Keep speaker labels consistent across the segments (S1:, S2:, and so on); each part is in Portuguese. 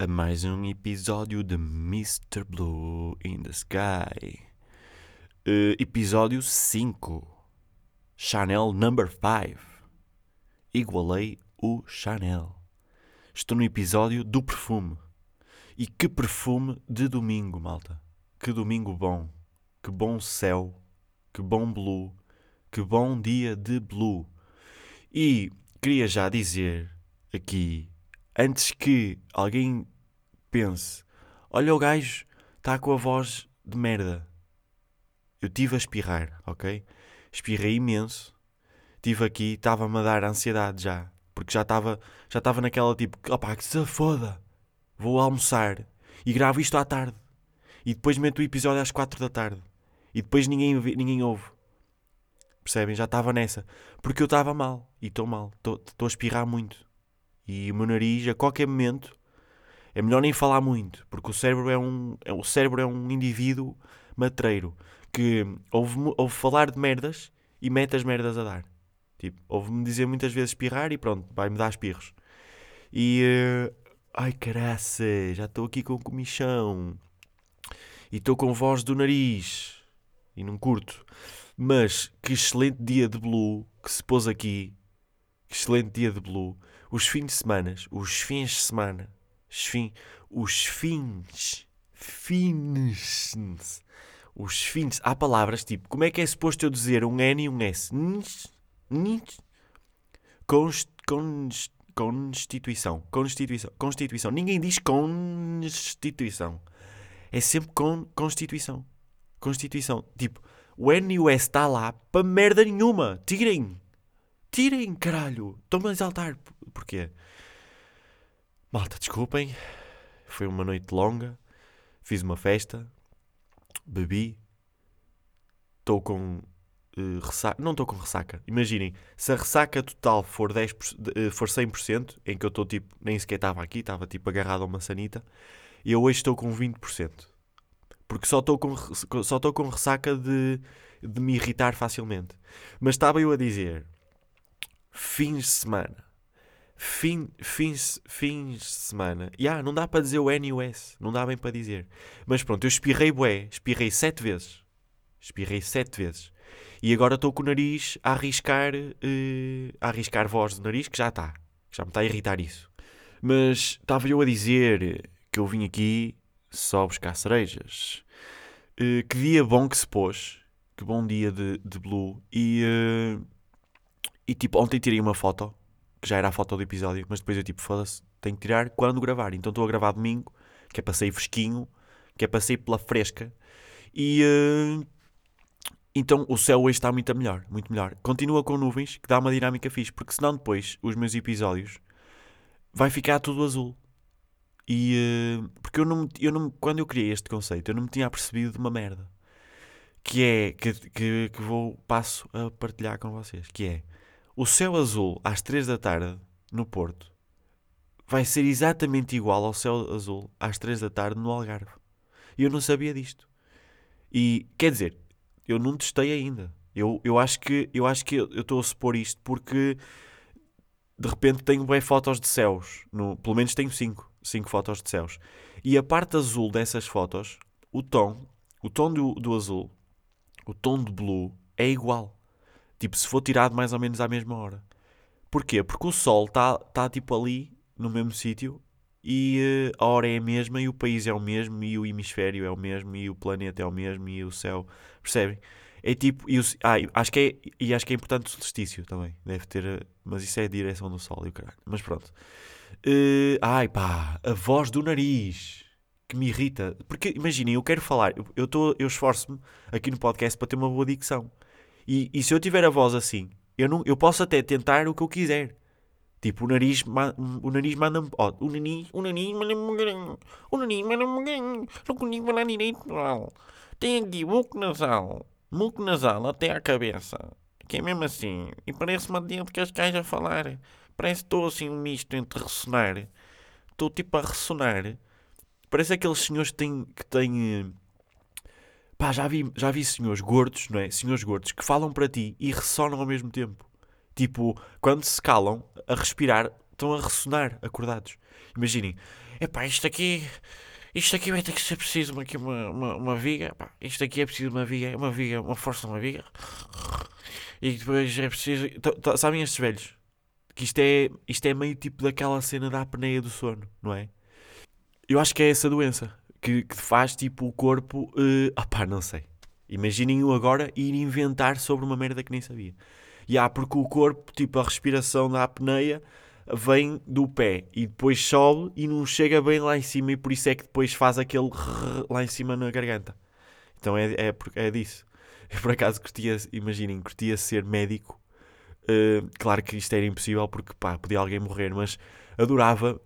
S1: A mais um episódio de Mr. Blue in the Sky. Uh, episódio 5. Chanel number 5. Igualei o Chanel. Estou no episódio do perfume. E que perfume de domingo, malta. Que domingo bom. Que bom céu. Que bom blue. Que bom dia de blue. E queria já dizer aqui antes que alguém pense: olha, o gajo está com a voz de merda. Eu tive a espirrar, ok? Espirrei imenso. Estive aqui, estava-me a dar ansiedade já. Porque já estava já estava naquela tipo: opá, que se foda. Vou almoçar e gravo isto à tarde. E depois meto o episódio às quatro da tarde. E depois ninguém, ninguém ouve. Percebem? Já estava nessa. Porque eu estava mal. E estou mal. Estou a espirrar muito. E o meu nariz, a qualquer momento, é melhor nem falar muito, porque o cérebro é um, é, o cérebro é um indivíduo matreiro que ouve, ouve falar de merdas e mete as merdas a dar. Tipo, ouve-me dizer muitas vezes espirrar e pronto, vai-me dar espirros. E. Uh, ai caraça, já estou aqui com comichão. E estou com voz do nariz. E não curto. Mas que excelente dia de Blue que se pôs aqui. Que excelente dia de Blue os fins de semana, os fins de semana, os, fins, fins, os fins, há palavras tipo, como é que é suposto eu dizer um N e um S? Const, const, constituição, constituição, constituição. Ninguém diz constituição. É sempre con, constituição. Constituição. Tipo, o N e o S está lá para merda nenhuma. Tirem. Tirem, caralho. Estão-me a exaltar. Porquê? Malta, desculpem. Foi uma noite longa. Fiz uma festa. Bebi. Estou com uh, ressaca. Não estou com ressaca. Imaginem, se a ressaca total for, 10, uh, for 100%, em que eu estou tipo, nem sequer estava aqui, estava tipo agarrado a uma sanita, e eu hoje estou com 20%. Porque só estou com, só estou com ressaca de, de me irritar facilmente. Mas estava eu a dizer fins de semana. Fim, fins, fins de semana. E ah, não dá para dizer o N e o S. Não dá bem para dizer. Mas pronto, eu espirrei bué. Espirrei sete vezes. Espirrei sete vezes. E agora estou com o nariz a arriscar, uh, a arriscar voz do nariz, que já está. Já me está a irritar isso. Mas estava eu a dizer que eu vim aqui só buscar cerejas. Uh, que dia bom que se pôs. Que bom dia de, de Blue. E... Uh, e tipo, ontem tirei uma foto, que já era a foto do episódio, mas depois eu tipo, foda-se, tenho que tirar quando gravar. Então estou a gravar domingo, que é para sair fresquinho, que é para sair pela fresca. E uh, então o céu hoje está muito melhor, muito melhor. Continua com nuvens, que dá uma dinâmica fixe, porque senão depois os meus episódios vai ficar tudo azul. E uh, porque eu não, eu não, quando eu criei este conceito, eu não me tinha apercebido de uma merda. Que é que, que, que vou passo a partilhar com vocês. Que é o céu azul às 3 da tarde no Porto vai ser exatamente igual ao céu azul às 3 da tarde no Algarve. E eu não sabia disto. E quer dizer, eu não testei ainda. Eu, eu acho que eu acho que eu estou a supor isto porque de repente tenho bem fotos de céus. No, pelo menos tenho 5 cinco fotos de céus. E a parte azul dessas fotos, o tom, o tom do, do azul, o tom de blue é igual. Tipo, se for tirado mais ou menos à mesma hora. Porquê? Porque o Sol está tá, tipo ali, no mesmo sítio, e uh, a hora é a mesma, e o país é o mesmo, e o hemisfério é o mesmo, e o planeta é o mesmo, e o céu. Percebem? É tipo. E o, ah, acho que é, e acho que é importante o solstício também. Deve ter. Eh, mas isso é a direção do Sol e o caralho. Mas pronto. Uh, ai pá, a voz do nariz que me irrita. Porque imaginem, eu quero falar, eu, tô, eu esforço-me aqui no podcast para ter uma boa dicção. E, e se eu tiver a voz assim, eu, não, eu posso até tentar o que eu quiser. Tipo, o nariz, o nariz manda-me. Oh, o nariz, o nariz manda-me. O nariz manda-me bocadinho. Não consigo falar direito, não. Tem aqui muco nasal. Muco nasal até à cabeça. Que é mesmo assim. E parece uma de Cascais a falar. Parece que estou assim um misto entre ressonar. Estou tipo a ressonar. Parece aqueles senhores que têm. Que têm Pá, já vi, já vi senhores gordos, não é? Senhores gordos que falam para ti e ressonam ao mesmo tempo. Tipo, quando se calam, a respirar, estão a ressonar acordados. Imaginem, epá, isto aqui, isto aqui vai ter que ser preciso uma, uma, uma, uma viga, epá, isto aqui é preciso uma viga, uma viga, uma força uma viga. E depois é preciso. Sabem estes velhos? Que isto é, isto é meio tipo daquela cena da apneia do sono, não é? Eu acho que é essa doença que, que faz tipo o corpo. Uh, ah pá, não sei. Imaginem-o agora ir inventar sobre uma merda que nem sabia. E há porque o corpo, tipo a respiração da apneia, vem do pé e depois sobe e não chega bem lá em cima e por isso é que depois faz aquele lá em cima na garganta. Então é, é, é disso. Eu por acaso curtia, imaginem, curtia ser médico. Uh, claro que isto era impossível porque pá, podia alguém morrer, mas adorava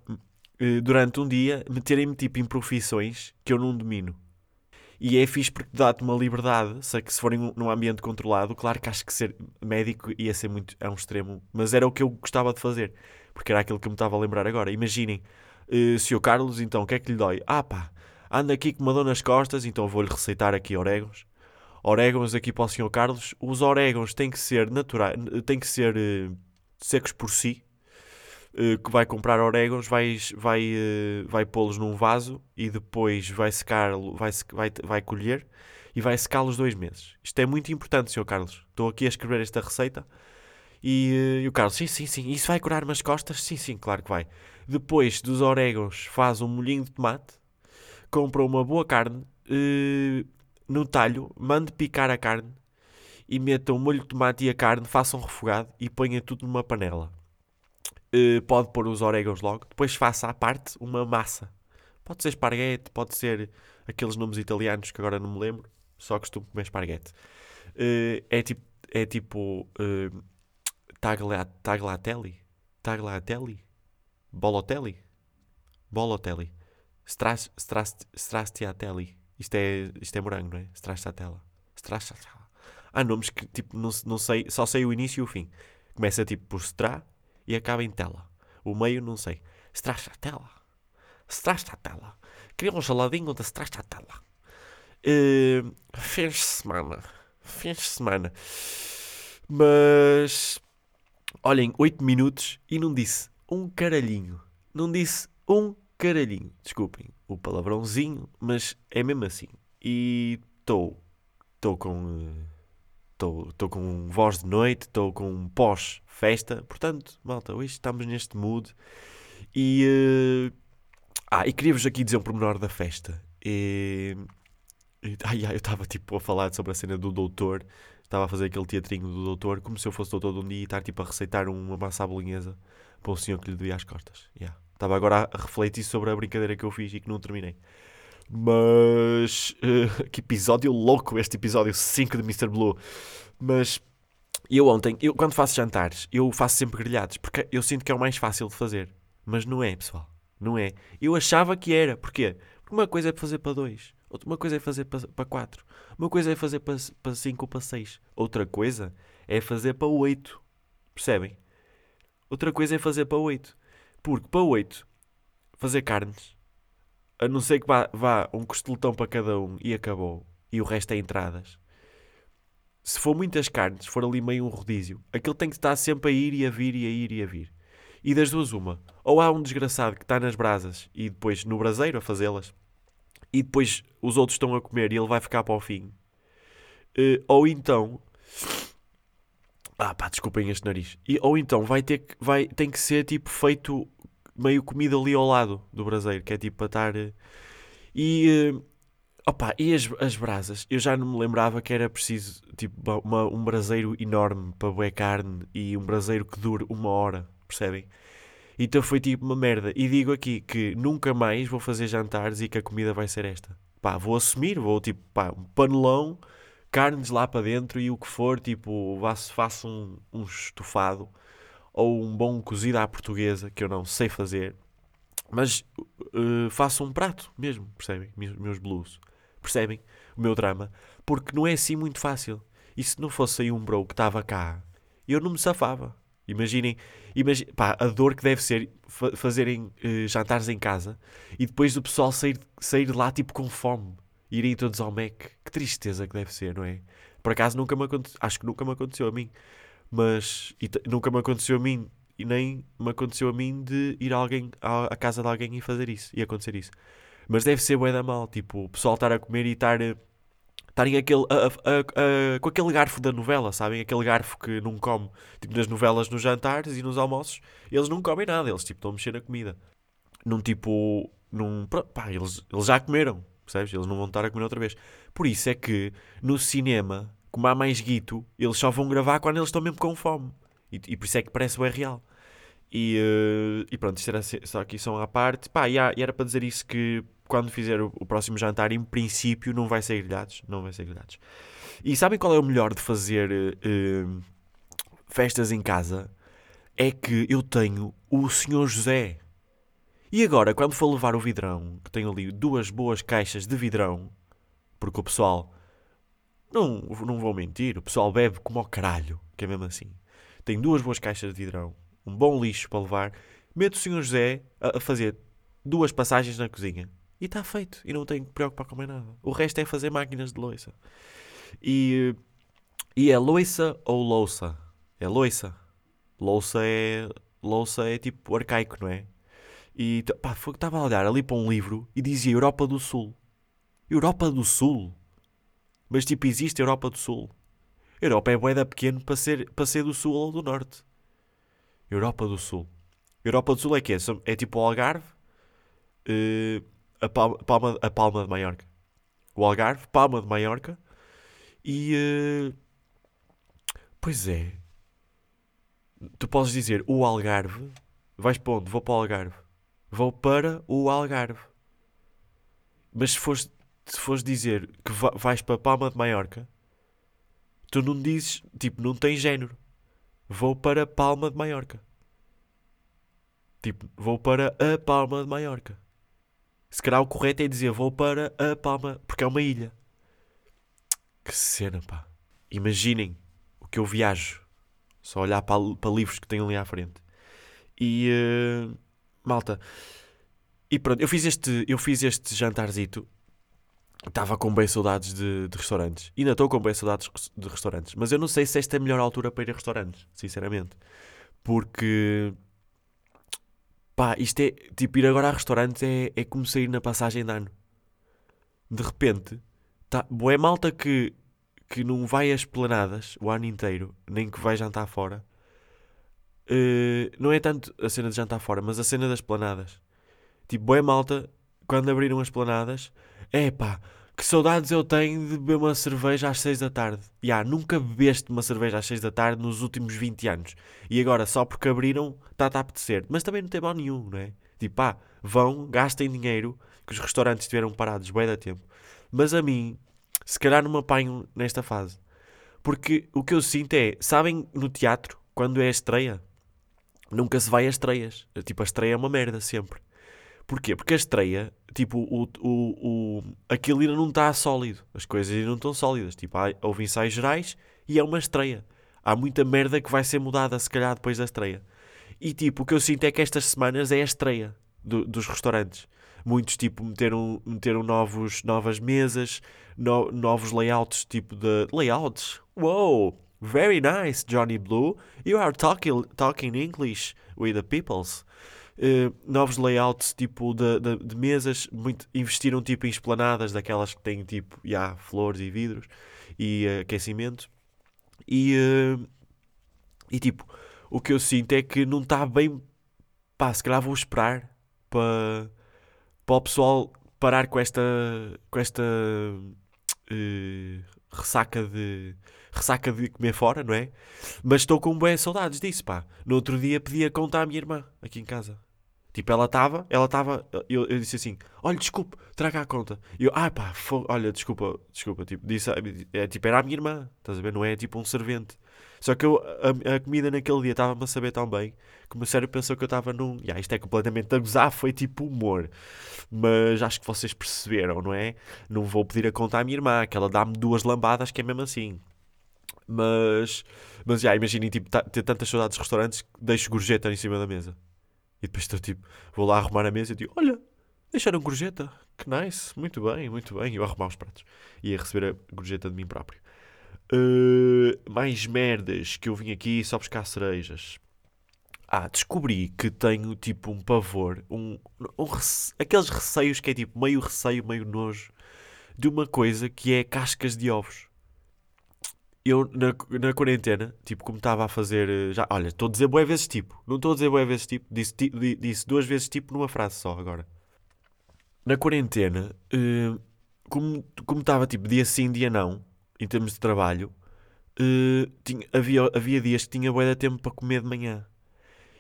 S1: durante um dia meterem-me tipo em profissões que eu não domino. E é fixe porque dá-te uma liberdade, sei que se forem num ambiente controlado, claro que acho que ser médico ia ser muito a um extremo, mas era o que eu gostava de fazer, porque era aquilo que eu me estava a lembrar agora. Imaginem, uh, se o Carlos, então, o que é que lhe dói? Ah pá, anda aqui com uma dor nas costas, então vou-lhe receitar aqui orégãos orégãos aqui para o Sr. Carlos. Os orégãos têm que ser naturais, têm que ser uh, secos por si. Uh, que vai comprar orégãos, vai, vai, uh, vai pô-los num vaso e depois vai secar, vai, vai, vai colher e vai secá-los dois meses. Isto é muito importante, Sr. Carlos. Estou aqui a escrever esta receita. E, e, o Carlos, sim, sim, sim. Isso vai curar umas costas? Sim, sim, claro que vai. Depois dos orégãos, faz um molhinho de tomate, compra uma boa carne, no talho, mande picar a carne e meta o molho de tomate e a carne, faça um refogado e ponha tudo numa panela. Uh, pode pôr os orégãos logo. Depois faça à parte uma massa. Pode ser esparguete, pode ser aqueles nomes italianos que agora não me lembro. Só costumo comer esparguete. Uh, é tipo, é tipo uh, tagliatelli, tagliatelli, bolotelli, bolotelli, strastiatelli. Isto é, isto é morango, não é? Stracciatella. Stracciatella. Há nomes que, tipo, não, não sei, só sei o início e o fim. Começa, tipo, por stra e acaba em tela. O meio, não sei. Stracciatella. Stracciatella. Queria um geladinho da Stracciatella. Uh, fins de semana. Fins de semana. Mas... Olhem, 8 minutos e não disse um caralhinho. Não disse um caralhinho. Desculpem o palavrãozinho, mas é mesmo assim. E estou estou com estou com voz de noite, estou com pós-festa, portanto, malta, hoje estamos neste mood e uh, ah, e queria-vos aqui dizer um pormenor da festa. E, e ai, ai, eu estava tipo a falar sobre a cena do doutor, estava a fazer aquele teatrinho do doutor, como se eu fosse doutor de um dia e estar tipo a receitar uma massa à bolonhesa para o senhor que lhe doía as costas. Yeah. Estava agora a refletir sobre a brincadeira que eu fiz e que não terminei. Mas. Uh, que episódio louco este episódio 5 de Mr. Blue. Mas. Eu ontem, eu, quando faço jantares, eu faço sempre grelhados, porque eu sinto que é o mais fácil de fazer. Mas não é, pessoal. Não é. Eu achava que era. Porquê? Porque uma coisa é fazer para dois, uma coisa é fazer para, para quatro, uma coisa é fazer para, para cinco ou para seis, outra coisa é fazer para oito. Percebem? Outra coisa é fazer para oito. Porque para 8 fazer carnes, a não ser que vá, vá um costeletão para cada um e acabou, e o resto é entradas. Se for muitas carnes, for ali meio um rodízio, aquilo tem que estar sempre a ir e a vir e a ir e a vir. E das duas, uma. Ou há um desgraçado que está nas brasas e depois no braseiro a fazê-las, e depois os outros estão a comer e ele vai ficar para o fim. Uh, ou então ah, pá, desculpem este nariz. E, ou então vai ter que, vai, tem que ser tipo feito meio comida ali ao lado do braseiro, que é tipo para estar. Eh, e. Uh, opa, e as, as brasas? Eu já não me lembrava que era preciso tipo uma, um braseiro enorme para boer carne e um braseiro que dure uma hora, percebem? Então foi tipo uma merda. E digo aqui que nunca mais vou fazer jantares e que a comida vai ser esta. Pá, vou assumir, vou tipo, pá, um panelão carnes lá para dentro e o que for, tipo, faça um, um estofado ou um bom cozido à portuguesa, que eu não sei fazer, mas uh, faça um prato mesmo, percebem? Meus, blues, percebem? O meu drama, porque não é assim muito fácil. E se não fosse aí um bro que estava cá, eu não me safava. Imaginem, imagine, pá, a dor que deve ser fa fazerem uh, jantares em casa e depois do pessoal sair, sair lá tipo com fome irem todos ao Mac. Que tristeza que deve ser, não é? Por acaso nunca me aconteceu, acho que nunca me aconteceu a mim, mas nunca me aconteceu a mim e nem me aconteceu a mim de ir a, alguém, à, à casa de alguém e fazer isso, e acontecer isso. Mas deve ser bué da mal, tipo, o pessoal estar a comer e estar estarem aquele, a, a, a, com aquele garfo da novela, sabem? Aquele garfo que não come, tipo nas novelas, nos jantares e nos almoços, eles não comem nada, eles tipo estão a mexer na comida. Num tipo, num, pá, eles, eles já comeram, percebes? Eles não vão estar a comer outra vez. Por isso é que no cinema, como há mais guito, eles só vão gravar quando eles estão mesmo com fome. E, e por isso é que parece bem real. E, uh, e pronto, isto era só aqui são à parte. Pá, e, há, e era para dizer isso que quando fizer o, o, próximo jantar, em princípio, não vai ser grelhados. Não vai ser grelhados. E sabem qual é o melhor de fazer uh, festas em casa? É que eu tenho o Senhor José. E agora, quando for levar o vidrão, que tenho ali duas boas caixas de vidrão, porque o pessoal, não, não vou mentir, o pessoal bebe como ao caralho, que é mesmo assim. Tenho duas boas caixas de vidrão, um bom lixo para levar, meto o Senhor José a, fazer duas passagens na cozinha e está feito. E não tenho que preocupar com mais nada. O resto é fazer máquinas de loiça. E, e é loiça ou louça? É loiça. Louça é, louça é tipo arcaico, não é? E pá, estava a olhar ali para um livro e dizia Europa do Sul. Europa do Sul? Mas tipo, existe Europa do Sul? Europa é boeda pequeno para ser, para ser do Sul ou do Norte. Europa do Sul. Europa do Sul é que é? É tipo o Algarve, uh, a Palma, a Palma, a Palma de Maiorca. O Algarve, Palma de Maiorca. E. Uh, pois é. Tu podes dizer o Algarve. Vais para onde? Vou para o Algarve. Vou para o Algarve. Mas se fores, se fores dizer que vais para Palma de Maiorca, tu não dizes, tipo, não tem género. Vou para Palma de Maiorca. Tipo, vou para a Palma de Maiorca. Se calhar o correto é dizer vou para a Palma, porque é uma ilha. Que cena, pá. Imaginem o que eu viajo. Só olhar para, para livros que tenho ali à frente. E. Uh, malta. E pronto, eu fiz este, eu fiz este jantarzito. Estava com bem saudades de, de restaurantes. Ainda estou com bem saudades de restaurantes. Mas eu não sei se esta é a melhor altura para ir a restaurantes, sinceramente. Porque Pá, isto é. Tipo, ir agora a restaurantes é, é como sair na passagem de ano. De repente, tá, boé malta que, que não vai às planadas o ano inteiro, nem que vai jantar fora. Uh, não é tanto a cena de jantar fora, mas a cena das planadas. Tipo, boé malta, quando abriram as planadas, é pá que saudades eu tenho de beber uma cerveja às 6 da tarde. Já, yeah, nunca bebeste uma cerveja às 6 da tarde nos últimos 20 anos. E agora, só porque abriram, está-te a apetecer. Mas também não tem mal nenhum, não é? Tipo, pá, vão, gastem dinheiro, que os restaurantes estiveram parados bem da tempo. Mas a mim, se calhar não me apanho nesta fase. Porque o que eu sinto é, sabem no teatro, quando é a estreia, nunca se vai a estreias. Tipo, a estreia é uma merda sempre. Porquê? Porque a estreia, tipo, o, o, o, aquilo ainda não está sólido. As coisas ainda não estão sólidas. Tipo, há, houve ensaios gerais e é uma estreia. Há muita merda que vai ser mudada, se calhar, depois da estreia. E, tipo, o que eu sinto é que estas semanas é a estreia do, dos restaurantes. Muitos, tipo, meteram, meteram novos, novas mesas, no, novos layouts, tipo de... Layouts? Wow! Very nice, Johnny Blue. You are talking, talking English with the peoples. Uh, novos layouts tipo de, de, de, mesas, muito, investiram tipo em esplanadas daquelas que têm tipo yeah, flores e vidros e uh, aquecimento. E, uh, e tipo o que eu sinto é que não está bem pá, se calhar vou esperar para, para o pessoal parar com esta com esta ressaca de ressaca de comer fora, não é? Mas estou com boas saudades disso, pá. No outro dia pedi a conta à minha irmã, aqui em casa. Tipo, ela estava, ela estava, eu, eu disse assim, olha, desculpe, traga a conta. E eu, ah pá, olha, desculpa, desculpa, tipo, disse, é, tipo, era a minha irmã, estás a ver, não é tipo um servente. Só que eu, a, a comida naquele dia estava-me a saber tão bem que o meu cérebro pensou que eu estava num, yeah, isto é completamente a gozar, foi tipo humor. Mas acho que vocês perceberam, não é? Não vou pedir a conta à minha irmã, que ela dá-me duas lambadas, que é mesmo assim. Mas, mas já, imaginem, tipo, ter tantas saudades de restaurantes que deixo gorjeta em cima da mesa. E depois estou tipo, vou lá arrumar a mesa e digo: Olha, deixaram gorjeta, que nice, muito bem, muito bem. E eu arrumar os pratos e a receber a gorjeta de mim próprio. Uh, mais merdas que eu vim aqui só buscar cerejas. Ah, descobri que tenho tipo um pavor, um, um rece... aqueles receios que é tipo meio receio, meio nojo de uma coisa que é cascas de ovos. Eu na, na quarentena, tipo, como estava a fazer. eh, Já, olha, estou a dizer boé vezes tipo. Não estou a dizer boé vezes tipo. Disse, ti- di- disse duas vezes tipo numa frase só agora. Na quarentena, eh, como como estava tipo dia sim, dia não, em termos de trabalho, eh, tinha- havia, havia dias que tinha bué de tempo para comer de manhã.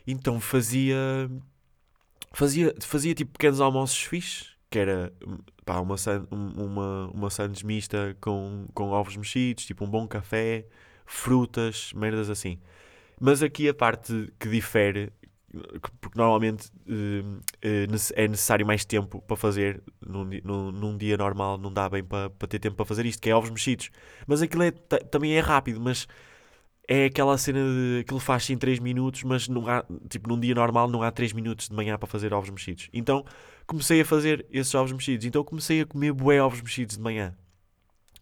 S1: Então fazia. Fazia, fazia tipo pequenos almoços fixes, que era hum, pá, uma, um- uma, uma sandes mista com, com ovos mexidos, tipo um bom café, frutas, merdas assim. Mas aqui a parte que difere, porque normalmente hum, nece- é necessário mais tempo para fazer, num, num, num dia normal não dá bem para, para ter tempo para fazer isto, que é ovos mexidos. Mas aquilo é, ta- também é rápido, mas é aquela cena de aquilo faz-se em 3 minutos, mas não há, tipo, num dia normal não há 3 minutos de manhã para fazer ovos mexidos. Então comecei a fazer esses ovos mexidos. Então comecei a comer bué ovos mexidos de manhã.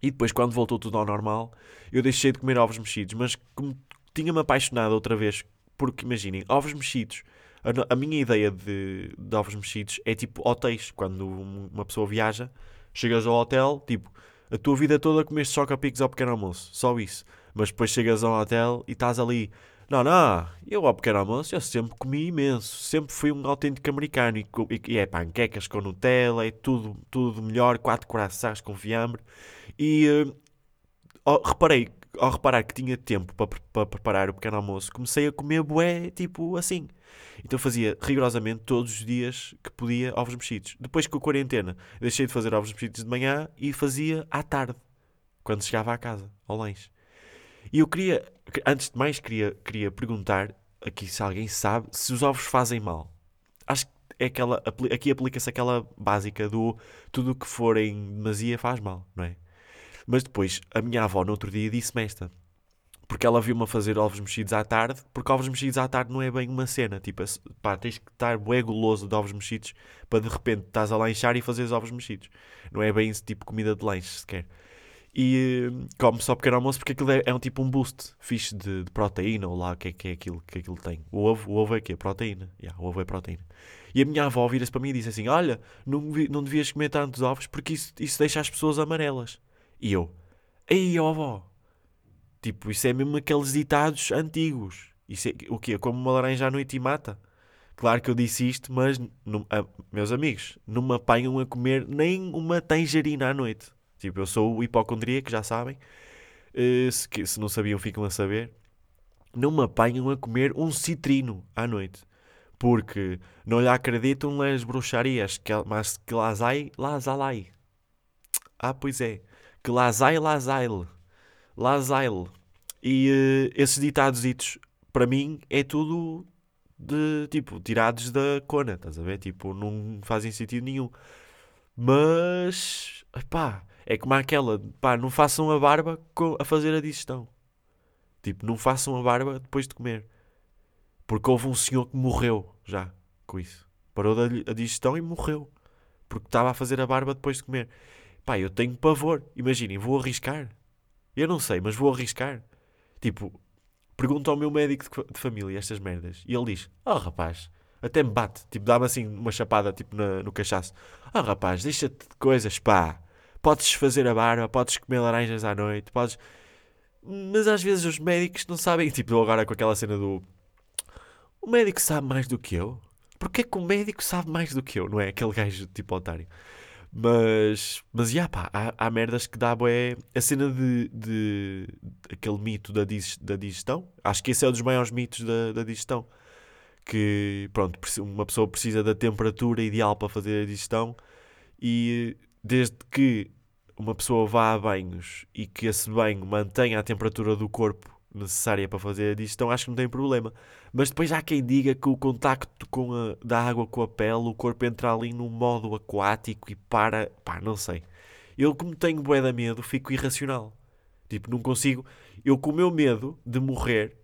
S1: E depois, quando voltou tudo ao normal, eu deixei de comer ovos mexidos. Mas como tinha-me apaixonado outra vez, porque imaginem, ovos mexidos. A, a minha ideia de, de ovos mexidos é tipo hotéis. Quando um- uma pessoa viaja, chegas ao hotel, tipo, a tua vida toda comeste choca-picos ao pequeno almoço. Só isso. Mas depois chegas ao hotel e estás ali. Não, não, eu ao pequeno almoço eu sempre comi imenso. Sempre fui um autêntico americano. E, e- e é panquecas com Nutella, é tudo, tudo melhor. Quatro corações com fiambre. E eh, ao- reparei, ao reparar que tinha tempo para, para preparar o pequeno almoço, comecei a comer bué, tipo assim. Então fazia rigorosamente todos os dias que podia ovos mexidos. Depois com a quarentena, deixei de fazer ovos mexidos de manhã e fazia à tarde, quando chegava à casa, ao lanche. E eu queria, que- antes de mais, queria, queria perguntar aqui se alguém sabe se os ovos fazem mal. Acho que é aquela, aqui aplica-se aquela básica do tudo o que for em demasia faz mal, não é? Mas depois, a minha avó no outro dia disse-me esta. Porque ela viu-me a fazer ovos mexidos à tarde, porque ovos mexidos à tarde não é bem uma cena. Tipo, pá, tens que estar bué goloso de ovos mexidos para de repente estás a lanchar e fazeres ovos mexidos. Não é bem esse tipo de comida de lanche sequer. E eh, come só pequeno almoço porque aquilo é, é um tipo um boost fixe de, de proteína, ou lá o que é que é aquilo que aquilo tem. O ovo, o ovo é o quê? Proteína. Yeah, o ovo é proteína. E a minha avó vira-se para mim e disse assim: Olha, não, não devias comer tantos ovos porque isso, isso deixa as pessoas amarelas. E eu, ei, ó avó, tipo, isso é mesmo aqueles ditados antigos. Isso é o quê? Como uma laranja à noite e mata? Claro que eu disse isto, mas, ah, meus amigos, não me apanham a comer nem uma tangerina à noite. Tipo, eu sou o hipocondríaco, já sabem. Eh, se, que- se não sabiam, ficam a saber. Não me apanham a comer um citrino à noite. Porque não lhe acreditam nas bruxarias, que, mas que las hay. Ah, pois é. Que aile. Las aile. E eh, esses ditados ditos, para mim, é tudo de, tipo, tirados da cona, estás a ver? Tipo, não fazem sentido nenhum. Mas, pá, é como aquela, pá, não façam a barba a fazer a digestão. Tipo, não façam a barba depois de comer. Porque houve um senhor que morreu já com isso. Parou da a digestão e morreu. Porque estava a fazer a barba depois de comer. Pá, eu tenho pavor. Imaginem, vou arriscar. Eu não sei, mas vou arriscar. Tipo, pergunto ao meu médico de, fa- de família estas merdas. E ele diz: Oh rapaz, até me bate. Tipo, dá-me assim uma chapada tipo, na- no cachaço. Oh rapaz, deixa-te de coisas, pá. Podes fazer a barba, podes comer laranjas à noite, podes. Mas às vezes os médicos não sabem. Tipo, agora com aquela cena do. O médico sabe mais do que eu? Porquê que o médico sabe mais do que eu? Não é aquele gajo tipo otário. Mas, mas, já pá, há, há merdas que dá bué. A cena de, de aquele mito da, dis- da digestão, acho que esse é um dos maiores mitos da, da digestão. Que, pronto, uma pessoa precisa da temperatura ideal para fazer a digestão e desde que uma pessoa vá a banhos e que esse banho mantenha a temperatura do corpo necessária para fazer a digestão, acho que não tem problema. Mas depois há quem diga que o contacto com a, da água com a pele, o corpo entra ali num modo aquático e para. pá, não sei. Eu, como tenho bué de medo, fico irracional. Tipo, não consigo. Eu, com o meu medo de morrer,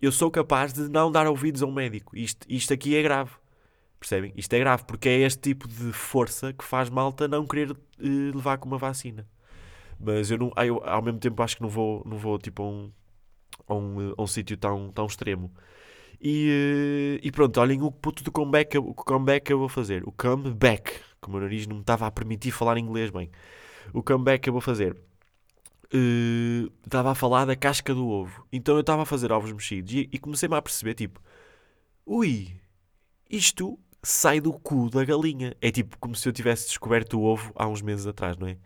S1: eu sou capaz de não dar ouvidos a um médico. Isto, isto aqui é grave. Percebem? Isto é grave porque é este tipo de força que faz malta não querer eh, levar com uma vacina. Mas eu, não, ah, eu, ao mesmo tempo acho que não vou, não vou tipo, a um, a um, a um sítio tão, tão extremo. E, eh, e pronto, olhem o puto do comeback, o comeback eu vou fazer. O comeback, que o meu nariz não me estava a permitir falar inglês bem. O comeback eu vou fazer. Uh, estava a falar da casca do ovo. Então eu estava a fazer ovos mexidos e, e comecei-me a perceber, tipo, ui, isto sai do cu da galinha. É tipo como se eu tivesse descoberto o ovo há uns meses atrás, não é?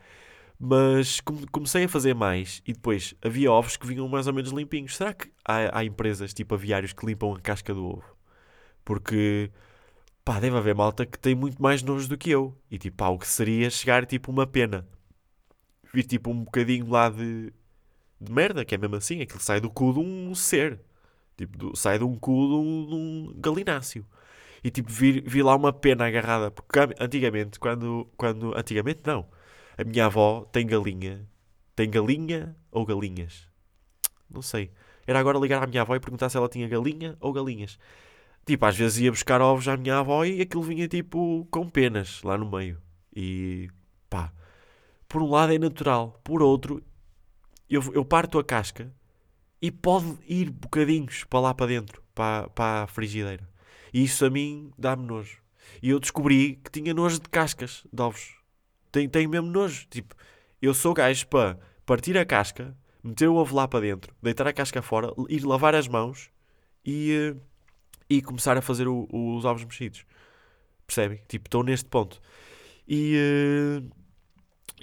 S1: Mas comecei a fazer mais e depois havia ovos que vinham mais ou menos limpinhos. Será que há, há empresas tipo aviários que limpam a casca do ovo? Porque pá, deve haver malta que tem muito mais nojo do que eu. E tipo, pá, o que seria chegar tipo uma pena. Vir tipo um bocadinho lá de, de merda, que é mesmo assim, aquilo sai do cu de um ser. Tipo, do, sai de um cu de um, de um galináceo. E tipo, vir, vir lá uma pena agarrada. Porque antigamente, quando. quando antigamente não a minha avó tem galinha. Tem galinha ou galinhas? Não sei. Era agora ligar à minha avó e perguntar se ela tinha galinha ou galinhas. Tipo, às vezes ia buscar ovos à minha avó e aquilo vinha tipo com penas lá no meio. E pá, por um lado é natural, por outro, eu, eu parto a casca e pode ir bocadinhos para lá para dentro, para, para a frigideira. E isso a mim dá-me nojo. E eu descobri que tinha nojo de cascas de ovos. Tenho, tenho mesmo nojo. Tipo, eu sou gajo para partir a casca, meter o ovo lá para dentro, deitar a casca fora, ir lavar as mãos e, eh, e começar a fazer o, os ovos mexidos. Percebem? Tipo, estou neste ponto. E, eh,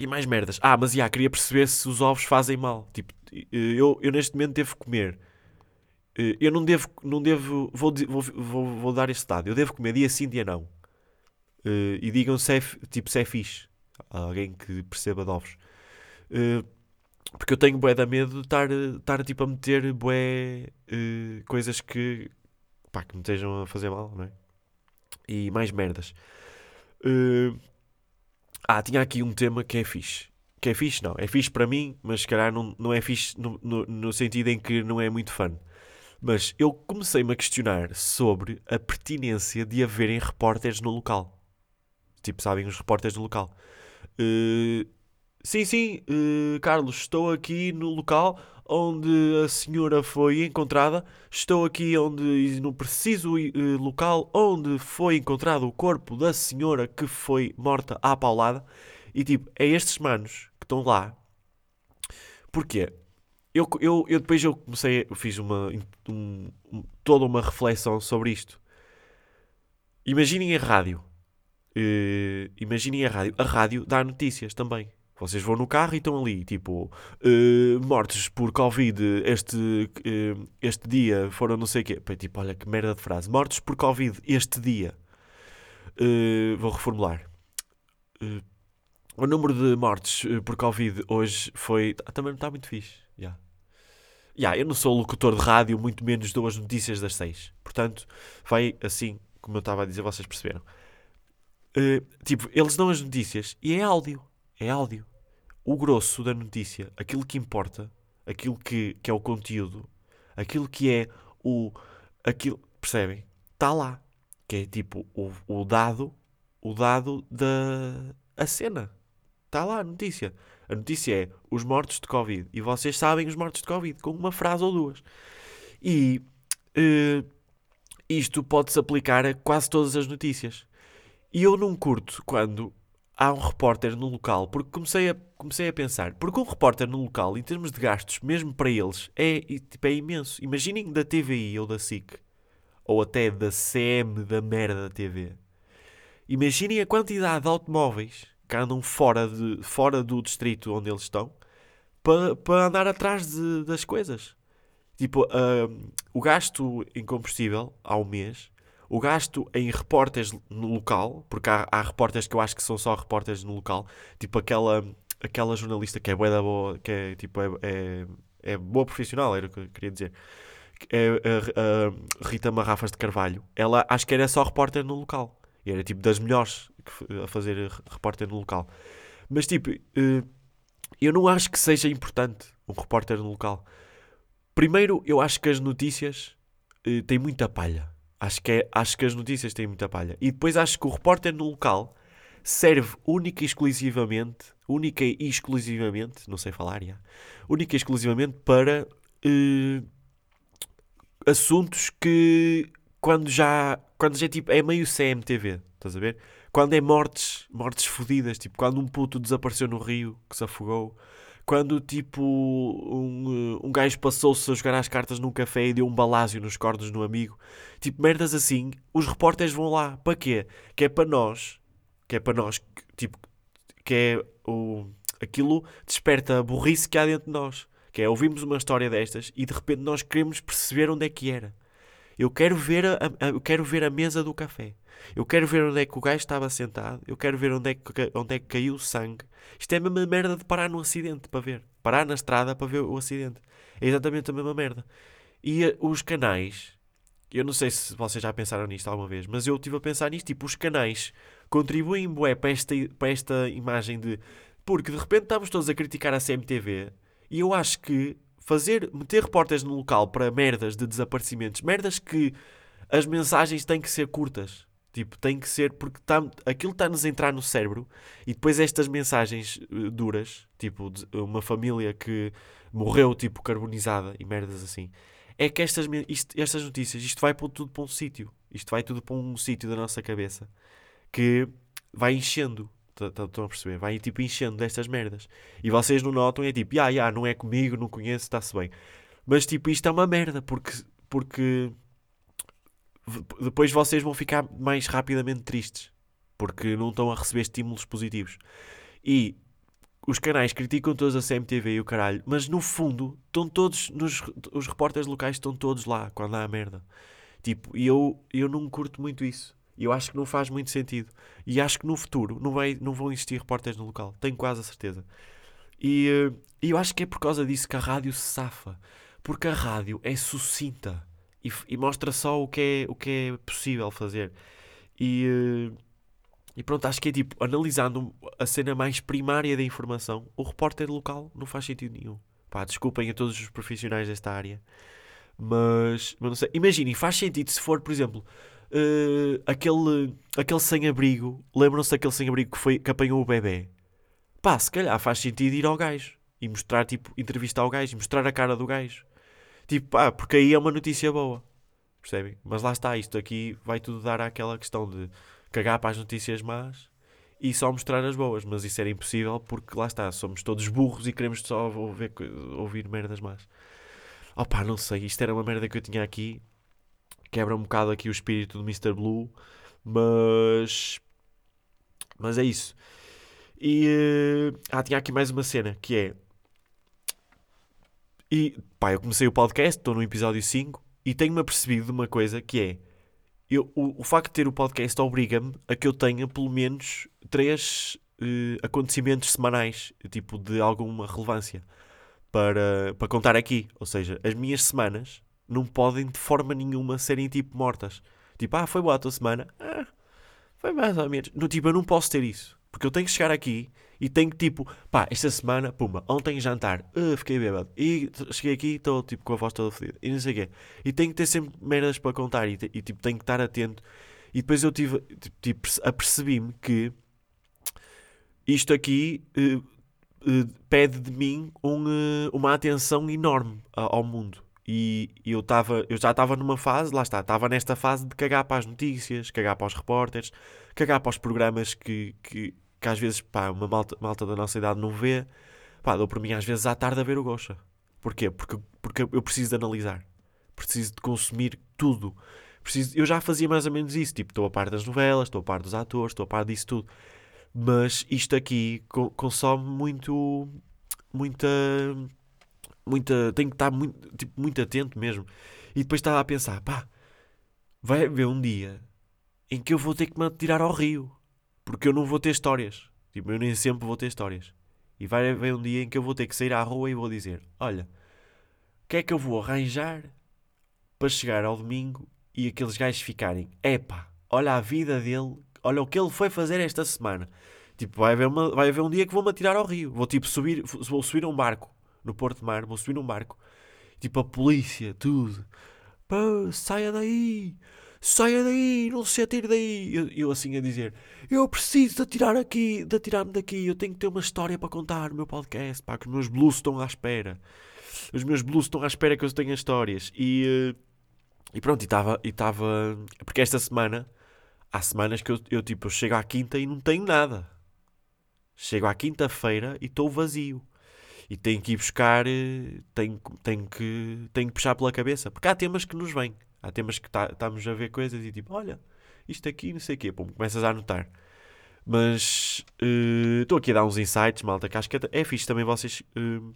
S1: e mais merdas. Ah, mas já, queria perceber se os ovos fazem mal. Tipo, eh, eu, eu neste momento devo comer. Eu não devo, não devo, vou, vou, vou, vou dar este dado. Eu devo comer dia sim, dia não. E digam se é, tipo, se é fixe alguém que perceba de ovos. Uh, porque eu tenho bué da medo de estar, estar tipo, a meter bué uh, coisas que, pá, que me estejam a fazer mal, não é? E mais merdas. Uh, ah, tinha aqui um tema que é fixe. Que é fixe, não. É fixe para mim, mas se calhar não, não é fixe no, no, no sentido em que não é muito fã. Mas eu comecei-me a questionar sobre a pertinência de haverem repórteres no local. Tipo, sabem, os repórteres no local. Uh, sim, sim, uh, Carlos, estou aqui no local onde a senhora foi encontrada. Estou aqui onde no preciso uh, local onde foi encontrado o corpo da senhora que foi morta à paulada. E tipo, é estes manos que estão lá. Porquê? Eu, eu, eu depois eu comecei, eu fiz uma, um, toda uma reflexão sobre isto. Imaginem a rádio. Uh, imaginem a rádio. A rádio dá notícias também. Vocês vão no carro e estão ali, tipo, uh, mortos por Covid este, uh, este dia foram não sei o quê. Tipo, olha que merda de frase. Mortos por Covid este dia. Uh, vou reformular. o número de mortes por Covid hoje foi. Também está muito fixe. Yeah. Yeah, eu não sou locutor de rádio, muito menos dou as notícias das seis. Portanto, vai assim, como eu estava a dizer, vocês perceberam. Uh, tipo, eles dão as notícias e é áudio. É áudio. O grosso da notícia, aquilo que importa, aquilo que, que é o conteúdo, aquilo que é o. Aquilo, percebem? Está lá. Que é tipo o, o dado, o dado da a cena. Está lá a notícia. A notícia é os mortos de Covid. E vocês sabem os mortos de Covid, com uma frase ou duas. E uh, isto pode-se aplicar a quase todas as notícias. E eu não curto quando há um repórter no local, porque comecei a, comecei a pensar, porque um repórter no local, em termos de gastos, mesmo para eles, é, tipo, é imenso. Imaginem da TVI ou da SIC, ou até da CM da merda da TV. Imaginem a quantidade de automóveis que andam fora, de, fora do distrito onde eles estão para, para andar atrás de, das coisas. Tipo, uh, o gasto em combustível ao mês o gasto em repórteres no local, porque há, há repórteres que eu acho que são só repórteres no local, tipo aquela, aquela jornalista que é boa boa, que é tipo é, é, é boa profissional, era o que eu queria dizer. É a, a Rita Marrafas de Carvalho. Ela acho que era só repórter no local. E era tipo das melhores a fazer repórter no local. Mas tipo, eh, eu não acho que seja importante um repórter no local. Primeiro, eu acho que as notícias eh, têm muita palha. Acho que, é, acho que as notícias têm muita palha. E depois acho que o repórter no local serve única e exclusivamente, única e exclusivamente, não sei falar, já, única e exclusivamente para uh, assuntos que quando já, quando já tipo, é meio CMTV, estás a ver? Quando é mortes, mortes fodidas, tipo, quando um puto desapareceu no rio, que se afogou, quando tipo um, eh, um gajo passou-se a jogar as cartas num café e deu um balásio nos cordos no amigo, tipo, merdas assim, os repórteres vão lá, para quê? Que é para nós, que é para nós, tipo, que é o, aquilo desperta a burrice que há dentro de nós, que é ouvimos uma história destas e de repente nós queremos perceber onde é que era. Eu quero ver a, a, eu quero ver a mesa do café. Eu quero ver onde é que o gajo estava sentado. Eu quero ver onde é que, onde é que caiu o sangue. Isto é a mesma merda de parar no acidente para ver. Parar na estrada para ver o acidente. É exatamente a mesma merda. E uh, os canais, eu não sei se vocês já pensaram nisto alguma vez, mas eu estive a pensar nisto. Tipo, os canais contribuem bué, para, esta, para esta imagem de. Porque de repente estamos todos a criticar a CMTV e eu acho que fazer, meter repórteres no local para merdas de desaparecimentos, merdas que as mensagens têm que ser curtas. Tipo, tem que ser porque tá, aquilo está-nos a entrar no cérebro e depois estas mensagens uh, duras, tipo, uma família que morreu, tipo, carbonizada e merdas assim, é que estas, isto, estas notícias, isto vai para tudo para um sítio. Isto vai tudo para um sítio da nossa cabeça que vai enchendo. Estão a perceber? Vai tipo enchendo destas merdas. E vocês não notam, é tipo, ah, yeah, não é comigo, não conheço, está-se bem. Mas tipo, isto é uma merda, porque, porque depois vocês vão ficar mais rapidamente tristes. Porque não estão a receber estímulos positivos. E os canais criticam todos a CMTV e o caralho, mas no fundo estão todos, nos, os repórteres locais estão todos lá quando há a merda. Tipo, e eu, eu não curto muito isso. E eu acho que não faz muito sentido. E acho que no futuro não, vai, não vão existir repórteres no local. Tenho quase a certeza. E, eh, e eu acho que é por causa disso que a rádio se safa. Porque a rádio é sucinta. E, e mostra só o que, é, o que é possível fazer. E, eh, e pronto, acho que é tipo, analisando a cena mais primária da informação, o repórter local não faz sentido nenhum. Pá, desculpem a todos os profissionais desta área. Mas, mas não sei. Imaginem, faz sentido se for, por exemplo, uh, aquele, aquele sem-abrigo, lembram-se daquele sem-abrigo que, foi, que apanhou o bebê? Pá, se calhar faz sentido ir ao gajo e mostrar, tipo, entrevistar o gajo e mostrar a cara do gajo. Tipo, pá, porque aí é uma notícia boa. Percebem? Mas lá está, isto aqui vai tudo dar àquela questão de cagar para as notícias más e só mostrar as boas. Mas isso era impossível porque lá está, somos todos burros e queremos só ouvir, ouvir merdas más. Opá, não sei, isto era uma merda que eu tinha aqui quebra um bocado aqui o espírito do Mr. Blue, mas. Mas é isso. E. Uh, ah, tinha aqui mais uma cena que é. E pá, eu comecei o podcast, estou no episódio 5 e tenho-me apercebido de uma coisa que é. Eu, o, o facto de ter o podcast obriga-me a que eu tenha pelo menos três uh, acontecimentos semanais, tipo de alguma relevância, para, para contar aqui. Ou seja, as minhas semanas não podem de forma nenhuma serem tipo mortas. Tipo, ah, foi boa a tua semana? Ah, foi mais ou menos. No, tipo, eu não posso ter isso. Porque eu tenho que chegar aqui e tenho tipo, pá, esta semana, puma, ontem jantar, uh, fiquei bêbado. E cheguei aqui e estou, tipo, com a voz toda fodida. E não sei o quê. E tenho que ter sempre merdas para contar e, e tipo, tenho que estar atento. E depois eu tive, tipo, apercebi-me que isto aqui uh, uh, pede de mim um, uma atenção enorme ao mundo. E eu, tava, eu já estava numa fase, lá está, estava nesta fase de cagar para as notícias, cagar para os repórteres, cagar para os programas que, que, que às vezes pá, uma malta, malta da nossa idade não vê. Pá, dou por mim às vezes à tarde a ver o Gocha. Porquê? Porque, porque eu preciso de analisar. Preciso de consumir tudo. Preciso, eu já fazia mais ou menos isso. Tipo, estou a par das novelas, estou a par dos atores, estou a par disso tudo. Mas isto aqui consome muito. Muita muita, tenho que estar muito, tipo, muito atento mesmo. E depois estava a pensar, pá, vai haver um dia em que eu vou ter que me tirar ao rio. Porque eu não vou ter histórias. Tipo, eu nem sempre vou ter histórias. E vai haver um dia em que eu vou ter que sair à rua e vou dizer: Olha, o que é que eu vou arranjar para chegar ao domingo e aqueles gajos ficarem: Epá, olha a vida dele, olha o que ele foi fazer esta semana. Tipo, vai haver, uma, vai haver um dia que vou-me atirar ao rio. Vou tipo subir, vou subir um barco no Porto de Mar, vou subir num barco. Tipo, a polícia, tudo. Pô, saia daí! Saia daí! Não se atire daí! Eu, eu assim a dizer: Eu preciso de atirar aqui, de atirar-me daqui. Eu tenho que ter uma história para contar no meu podcast. Pá, que os meus blues estão à espera. Os meus blues estão à espera que eu tenha histórias. E, uh, e pronto, e estava. E estava porque esta semana, há semanas que eu, eu tipo, eu chego à quinta e não tenho nada. Chego à quinta-feira e estou vazio. E tenho que ir buscar, eh, tenho, tenho, que, tenho que puxar pela cabeça. Porque há temas que nos vêm. Há temas que tá, estamos a ver coisas e tipo, olha, isto aqui, não sei o quê. Pum, começas a anotar. Mas eh, estou uh, aqui a dar uns insights, malta, que acho que é, é fixe também vocês. Uh,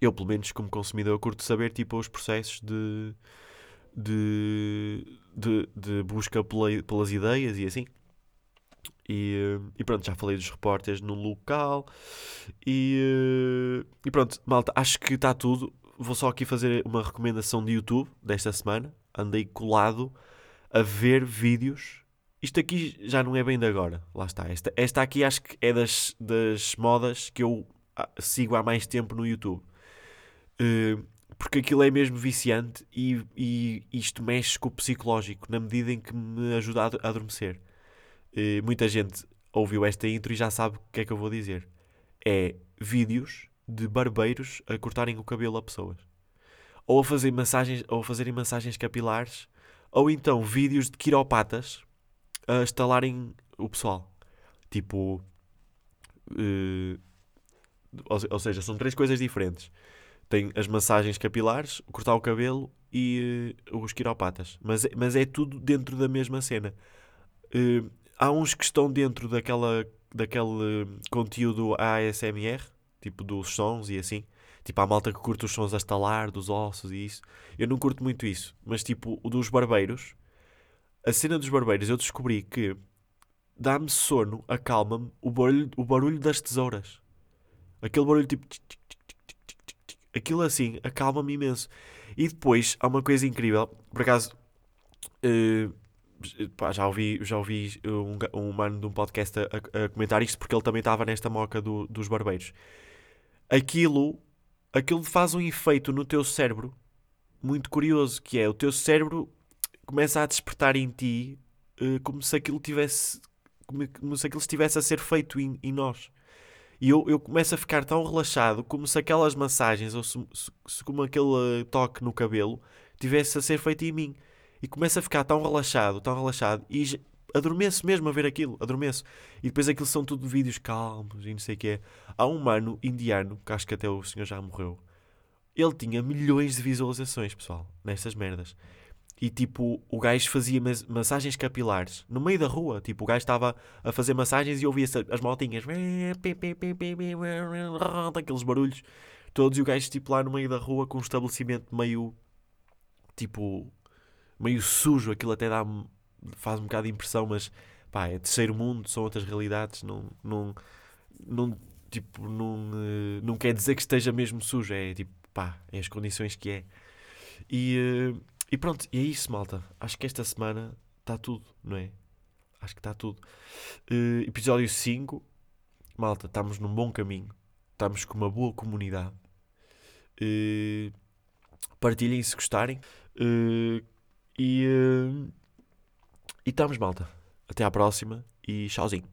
S1: eu, pelo menos, como consumidor, curto saber tipo, os processos de, de, de, de busca pela, pelas ideias e assim. E, e, pronto, já falei dos repórteres no local. E, e pronto, malta, acho que está tudo. Vou só aqui fazer uma recomendação de YouTube desta semana. Andei colado a ver vídeos. Isto aqui já não é bem de agora. Lá está. Esta, esta aqui acho que é das, das modas que eu ah, sigo há mais tempo no YouTube. Uh, porque aquilo é mesmo viciante e, e, isto mexe com o psicológico na medida em que me ajuda a adormecer. Uh, muita gente ouviu esta intro e já sabe o que é que eu vou dizer. É vídeos de barbeiros a cortarem o cabelo a pessoas. Ou a fazer massagens, ou a fazerem massagens capilares, ou então vídeos de quiropatas a estalarem o pessoal. Tipo. Uh, ou, seja, são três coisas diferentes. Tem as massagens capilares, cortar o cabelo e uh, os quiropatas. Mas, é, mas é tudo dentro da mesma cena. Uh, há uns que estão dentro daquela, daquele conteúdo ASMR, tipo dos sons e assim. Tipo, há malta que curta os sons a estalar, dos ossos e isso. Eu não curto muito isso. Mas, tipo, o dos barbeiros, a cena dos barbeiros, eu descobri que dá-me sono, acalma-me o barulho, o barulho das tesouras. Aquele barulho tipo. Aquilo assim, acalma-me imenso. E depois há uma coisa incrível, por acaso. Uh, pá, já ouvi, já ouvi um, um mano de um podcast a, a comentar isto porque ele também estava nesta moca do, dos barbeiros. Aquilo, aquilo faz um efeito no teu cérebro muito curioso, que é o teu cérebro começa a despertar em ti uh, como se aquilo tivesse como, como, se aquilo estivesse a ser feito em, em nós. E eu, eu começo a ficar tão relaxado como se aquelas massagens ou se, se, como aquele toque no cabelo tivesse a ser feito em mim. E começo a ficar tão relaxado, tão relaxado, e adormeço mesmo a ver aquilo, adormeço. E depois aquilo são tudo vídeos calmos e não sei o que é. Há um mano indiano, que acho que até o senhor já morreu, ele tinha milhões de visualizações, pessoal, nestas merdas. E tipo, o gajo fazia massagens capilares no meio da rua. Tipo, o gajo estava a fazer massagens e ouvia-se as motinhas, aqueles barulhos todos. E o gajo, tipo, lá no meio da rua com um estabelecimento meio tipo, meio sujo. Aquilo até dá faz um bocado de impressão, mas pá, é terceiro mundo, são outras realidades. Não, não, não, tipo, não, eh, não quer dizer que esteja mesmo sujo. É tipo, pá, é as condições que é. E. Uh, e pronto, e é isso, malta. Acho que esta semana está tudo, não é? Acho que está tudo. Uh, episódio 5. Malta, estamos num bom caminho. Estamos com uma boa comunidade. Uh, partilhem se gostarem. Uh, e, e estamos, malta. Até à próxima e tchauzinho.